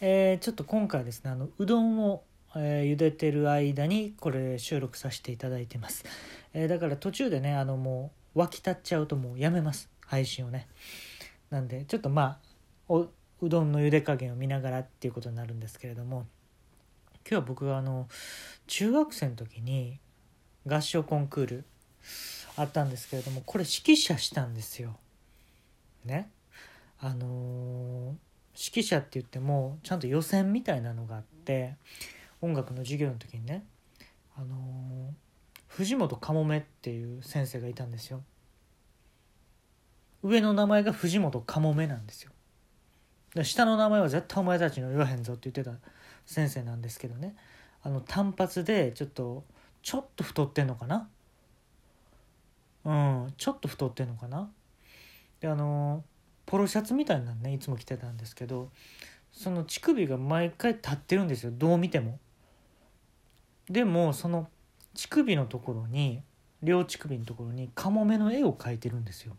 えーちょっと今回はですねあのうどんを、えー茹でてる間にこれ収録させていただいてます、えーだから途中でねあのもう沸き立っちゃうともうやめます配信をねなんでちょっとまあうどんの茹で加減を見ながらっていうことになるんですけれども今日は僕があの中学生の時に合唱コンクールあったんですけれどもこれ指揮者したんですよ。ね。あのー指揮者って言ってもちゃんと予選みたいなのがあって音楽の授業の時にね、あの藤本かもめっていう先生がいたんですよ。上の名前が藤本かもめなんですよ。下の名前は絶対お前たちの言わへんぞって言ってた先生なんですけどねあの単発でちょっとちょっと太ってんのかな？うんちょっと太ってんのかな？であのポロシャツみたいなのねいつも着てたんですけどその乳首が毎回立ってるんですよ。どう見ても。でもその乳首のところに両乳首のところにカモメの絵を描いてるんですよ。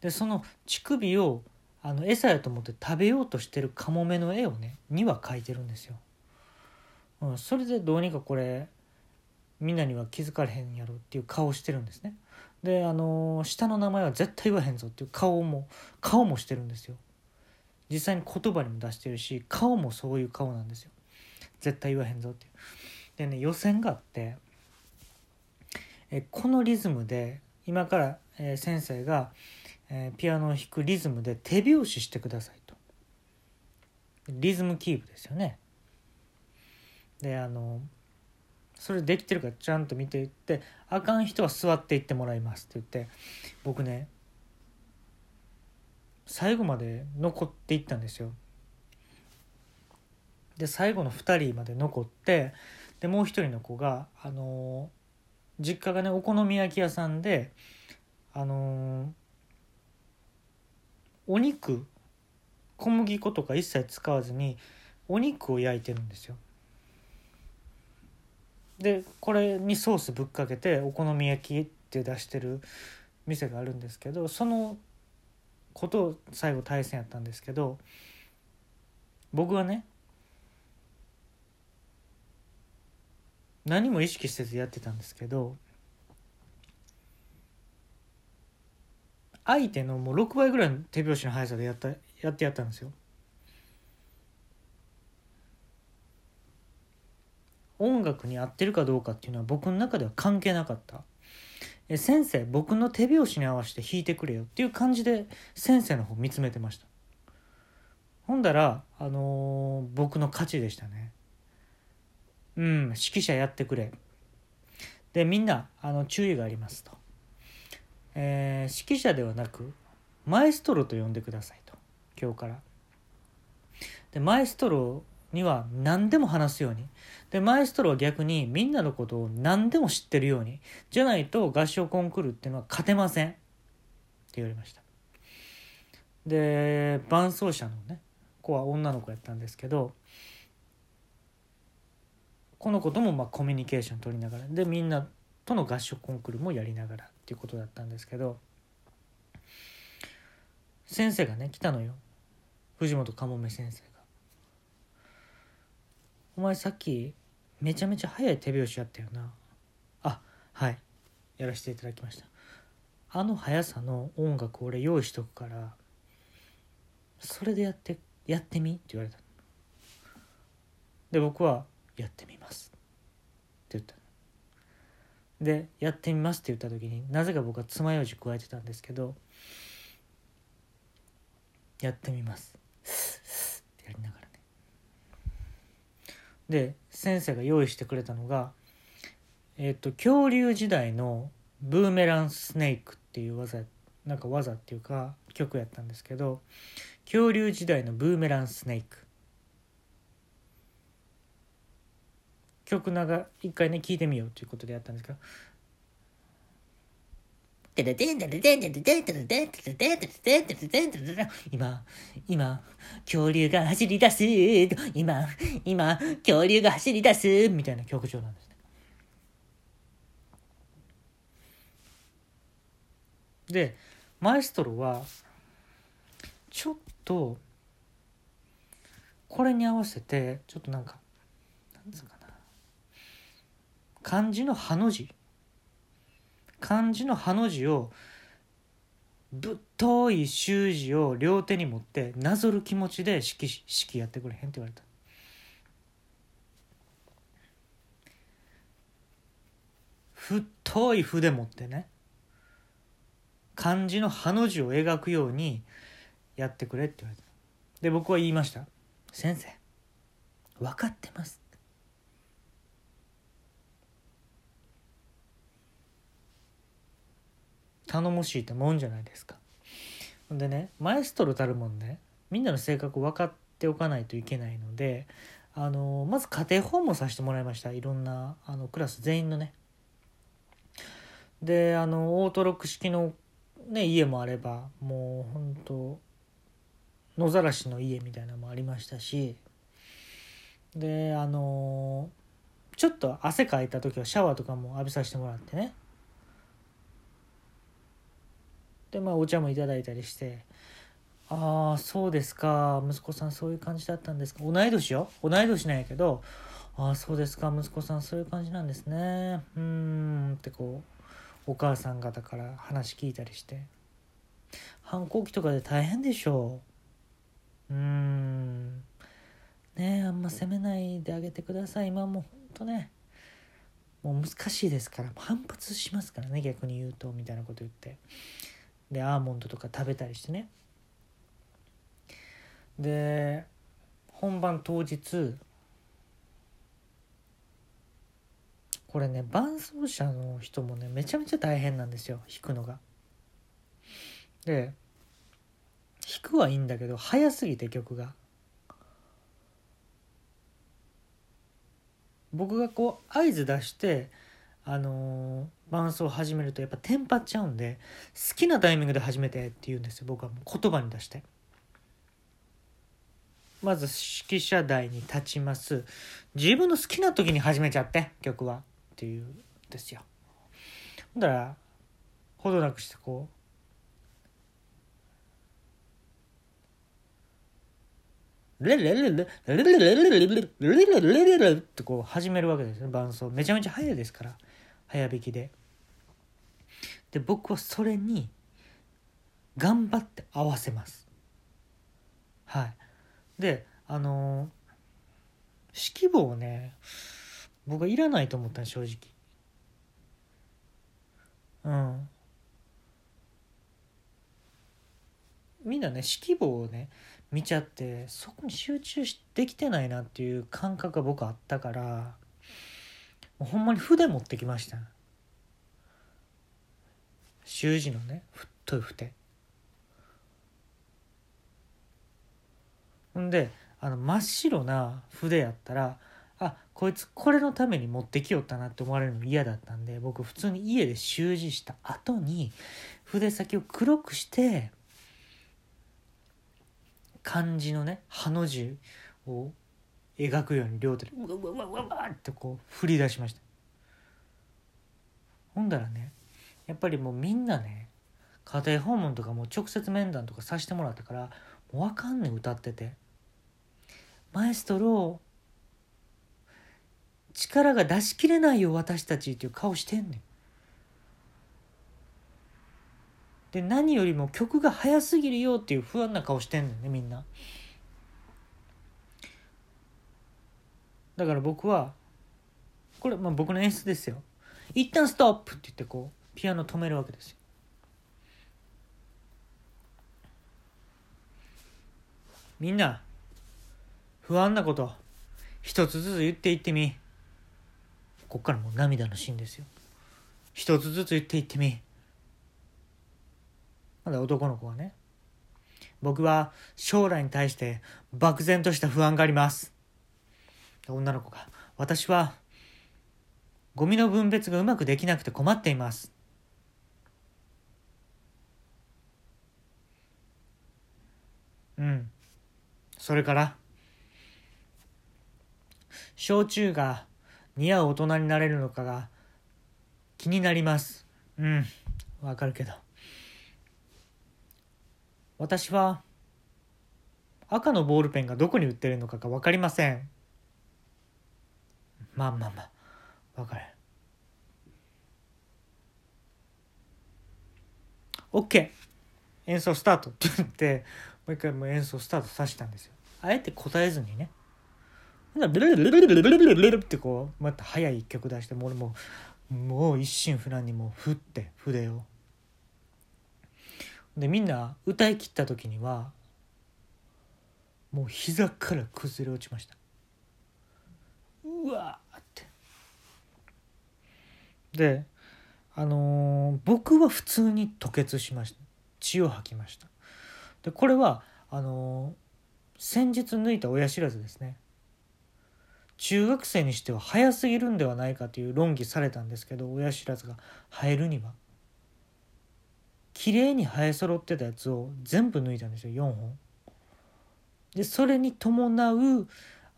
でその乳首をあの餌やと思って食べようとしてるカモメの絵をね2は描いてるんですよ、うん、それでどうにかこれみんなには気づかれへんやろっていう顔してるんですね。であの下の名前は絶対言わへんぞっていう顔も顔もしてるんですよ。実際に言葉にも出してるし顔もそういう顔なんですよ。絶対言わへんぞっていう。でね予選があってえこのリズムで今から、え先生が、えピアノを弾くリズムで手拍子してくださいと。リズムキープですよね。であのそれできてるかちゃんと見ていってあかん人は座っていってもらいますって言って僕ね最後まで残っていったんですよ。で最後の2人まで残ってでもう一人の子があの実家がねお好み焼き屋さんであのお肉小麦粉とか一切使わずにお肉を焼いてるんですよ。でこれにソースぶっかけてお好み焼きって出してる店があるんですけどそのことを最後対戦やったんですけど僕はね何も意識せずやってたんですけど相手のもう6倍ぐらいの手拍子の速さでやったやってやったんですよ。音楽に合ってるかどうかっていうのは僕の中では関係なかった。え先生僕の手拍子に合わせて弾いてくれよっていう感じで先生の方見つめてました。ほんだら、あのー僕の勝ちでしたね。うん、指揮者やってくれ。で、みんな、あの、注意がありますと。えー指揮者ではなく、マエストロと呼んでくださいと。今日から。で、マエストロには何でも話すように。で、マエストロは逆にみんなのことを何でも知ってるように。じゃないと合唱コンクールっていうのは勝てません。って言われました。で、伴奏者のね、子は女の子やったんですけど、この子ともまあコミュニケーション取りながらでみんなとの合唱コンクールもやりながらっていうことだったんですけど先生がね来たのよ藤本かもめ先生が「お前さっきめちゃめちゃ速い手拍子やったよな」あはい。やらせていただきました。あの速さの音楽俺用意しとくからそれでやってやってみって言われたで僕はやってみます。って言ったでやってみますって言った時になぜか僕は爪楊枝加えてたんですけどやってみます。ってやりながら。で先生が用意してくれたのがえっ、と恐竜時代のブーメランスネークっていう技なんか技っていうか曲やったんですけど恐竜時代のブーメランスネーク。曲長一回ね聞いてみようということでやったんですけど今今恐竜が走り出す。今今恐竜が走り出す。みたいな曲調なんですね。でマエストロはちょっとこれに合わせてちょっとなんかなんつうかな。漢字の「ハの字。漢字の「ハの字をぶっとい習字を両手に持ってなぞる気持ちで式式やってくれへんって言われた。太い筆持ってね。漢字の「ハの字を描くようにやってくれって言われた。で僕は言いました「先生分かってます」頼もしいってもんじゃないですか。でねマエストロたるもんねみんなの性格分かっておかないといけないのであのまず家庭訪問させてもらいましたいろんなあのクラス全員のね。であのオートロック式の、ね、家もあればもうほんと野ざらしの家みたいなのもありましたしであのちょっと汗かいた時はシャワーとかも浴びさせてもらってねでまあお茶もいただいたりして「ああそうですか。息子さんそういう感じだったんですか。同い年よ。同い年なんやけど。ああそうですか。息子さんそういう感じなんですね。うん」ってこうお母さん方から話聞いたりして。反抗期とかで大変でしょう。うん。ねあんま責めないであげてください。今もうほんとね。もう難しいですから。反発しますからね逆に言うと。みたいなこと言って。でアーモンドとか食べたりしてねで本番当日これね伴奏者の人もねめちゃめちゃ大変なんですよ弾くのが。で弾くはいいんだけど早すぎて曲が。僕がこう合図出してあのー、伴奏を始めるとやっぱテンパっちゃうんで好きなタイミングで始めてって言うんですよ僕はもう言葉に出して。まず指揮者台に立ちます。自分の好きな時に始めちゃって曲はっていうんですよ。だらほどなくしてこうレレレレレレレレレレレレレレレレってこう始めるわけですね伴奏めちゃめちゃ速いですから早弾きで。で僕はそれに頑張って合わせます。はい。であの、指揮棒ね僕はいらないと思った正直。うん。みんなね指揮棒をね見ちゃってそこに集中できてないなっていう感覚が僕あったから。もうほんまに筆持ってきました。習字のね太い筆。ほんであの真っ白な筆やったらあこいつこれのために持ってきよったなって思われるの嫌だったんで僕普通に家で習字した後に筆先を黒くして漢字のね「ハの字を描くように両手でうわうわうわうわってこう振り出しました。ほんだらねやっぱりもうみんなね家庭訪問とかも直接面談とかさせてもらったからもう分かんねん歌ってて。マエストロ力が出しきれないよ私たちっていう顔してんねん。で何よりも曲が速すぎるよっていう不安な顔してんねんねみんな。だから僕はこれまあ僕の演出ですよ。一旦ストップって言ってこうピアノ止めるわけですよ。みんな不安なこと一つずつ言っていってみ。こっからもう涙のシーンですよ。一つずつ言っていってみ。まだ男の子はね。僕は将来に対して漠然とした不安があります。女の子が私はゴミの分別がうまくできなくて困っています。うん。それから、焼酎が似合う大人になれるのかが気になります。うん。わかるけど。私は、赤のボールペンがどこに売ってるのかが分かりませんまあまあまあ分かる OK 演奏スタート。って言ってもう一回もう演奏スタートさせたんですよ。あえて答えずにね。ほんならブルルルルルルルルルルってこうまた速い一曲出してもう俺ももう一心不乱にもう振って筆をでみんな歌い切った時にはもう膝から崩れ落ちましたうわであのー僕は普通に吐血しました。血を吐きました。でこれはあのー先日抜いた親知らずですね。中学生にしては早すぎるんではないかという論議されたんですけど親知らずが生えるには。綺麗に生え揃ってたやつを全部抜いたんですよ。4本。でそれに伴う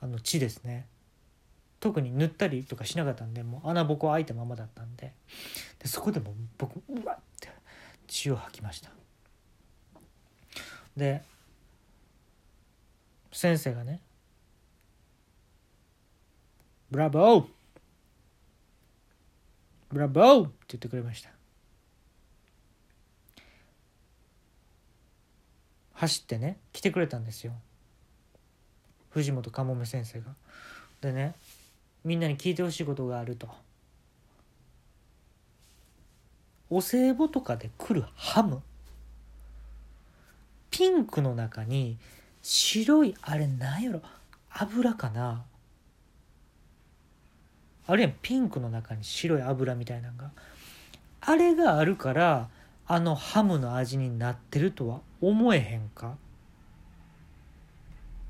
あの血ですね。特に塗ったりとかしなかったんでもう穴ぼこ開いたままだったんででそこでも僕うわって血を吐きましたで先生がね「ブラボーブラボー!」って言ってくれました走ってね来てくれたんですよ藤本かもめ先生が。でねみんなに聞いてほしいことがあると。お歳暮とかで来るハム。ピンクの中に白いあれなんやろ。油かな。あるいはピンクの中に白い油みたいなのがあれがあるからあのハムの味になってるとは思えへんか。